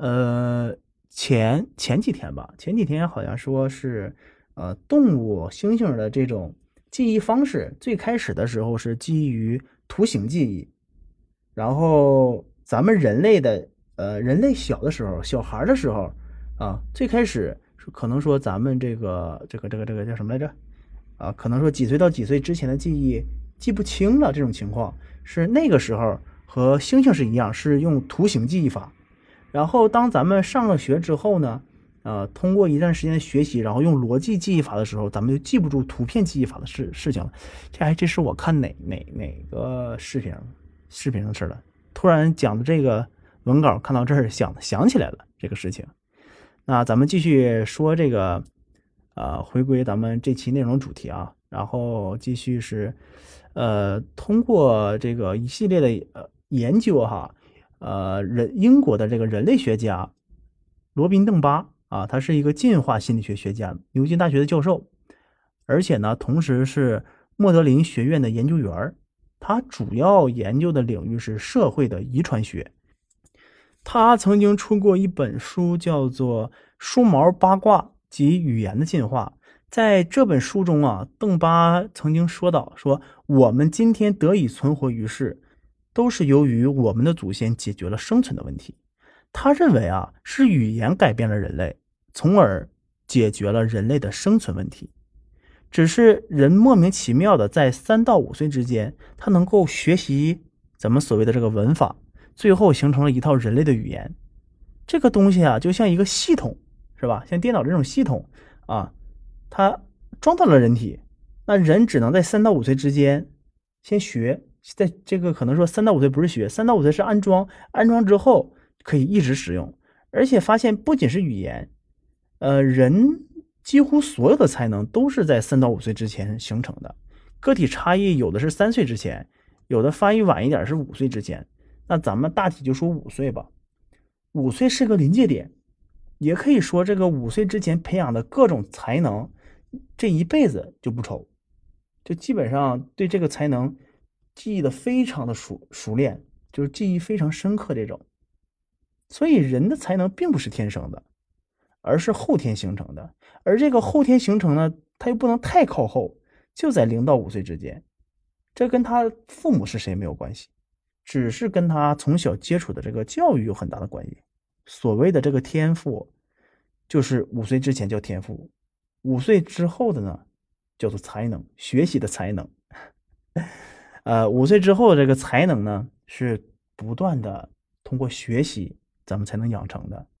呃，前前几天吧，前几天好像说是，呃，动物猩猩的这种记忆方式，最开始的时候是基于图形记忆，然后咱们人类的，呃，人类小的时候，小孩的时候，啊，最开始可能说咱们这个这个这个这个叫什么来着？啊，可能说几岁到几岁之前的记忆记不清了，这种情况是那个时候和猩猩是一样，是用图形记忆法。然后当咱们上了学之后呢，呃，通过一段时间的学习，然后用逻辑记忆法的时候，咱们就记不住图片记忆法的事事情了。这还这是我看哪哪哪个视频视频的事了。突然讲的这个文稿，看到这儿想想起来了这个事情。那咱们继续说这个，呃，回归咱们这期内容主题啊，然后继续是，呃，通过这个一系列的呃研究哈。呃，人英国的这个人类学家罗宾邓巴啊，他是一个进化心理学学家，牛津大学的教授，而且呢，同时是莫德林学院的研究员他主要研究的领域是社会的遗传学。他曾经出过一本书，叫做《梳毛八卦及语言的进化》。在这本书中啊，邓巴曾经说到：“说我们今天得以存活于世。”都是由于我们的祖先解决了生存的问题。他认为啊，是语言改变了人类，从而解决了人类的生存问题。只是人莫名其妙的在三到五岁之间，他能够学习咱们所谓的这个文法，最后形成了一套人类的语言。这个东西啊，就像一个系统，是吧？像电脑这种系统啊，它装到了人体，那人只能在三到五岁之间先学。在这个可能说三到五岁不是学，三到五岁是安装，安装之后可以一直使用，而且发现不仅是语言，呃，人几乎所有的才能都是在三到五岁之前形成的，个体差异有的是三岁之前，有的发育晚一点是五岁之前，那咱们大体就说五岁吧，五岁是个临界点，也可以说这个五岁之前培养的各种才能，这一辈子就不愁，就基本上对这个才能。记忆的非常的熟熟练，就是记忆非常深刻这种。所以人的才能并不是天生的，而是后天形成的。而这个后天形成呢，它又不能太靠后，就在零到五岁之间。这跟他父母是谁没有关系，只是跟他从小接触的这个教育有很大的关系。所谓的这个天赋，就是五岁之前叫天赋，五岁之后的呢，叫做才能，学习的才能。呃，五岁之后这个才能呢，是不断的通过学习，咱们才能养成的。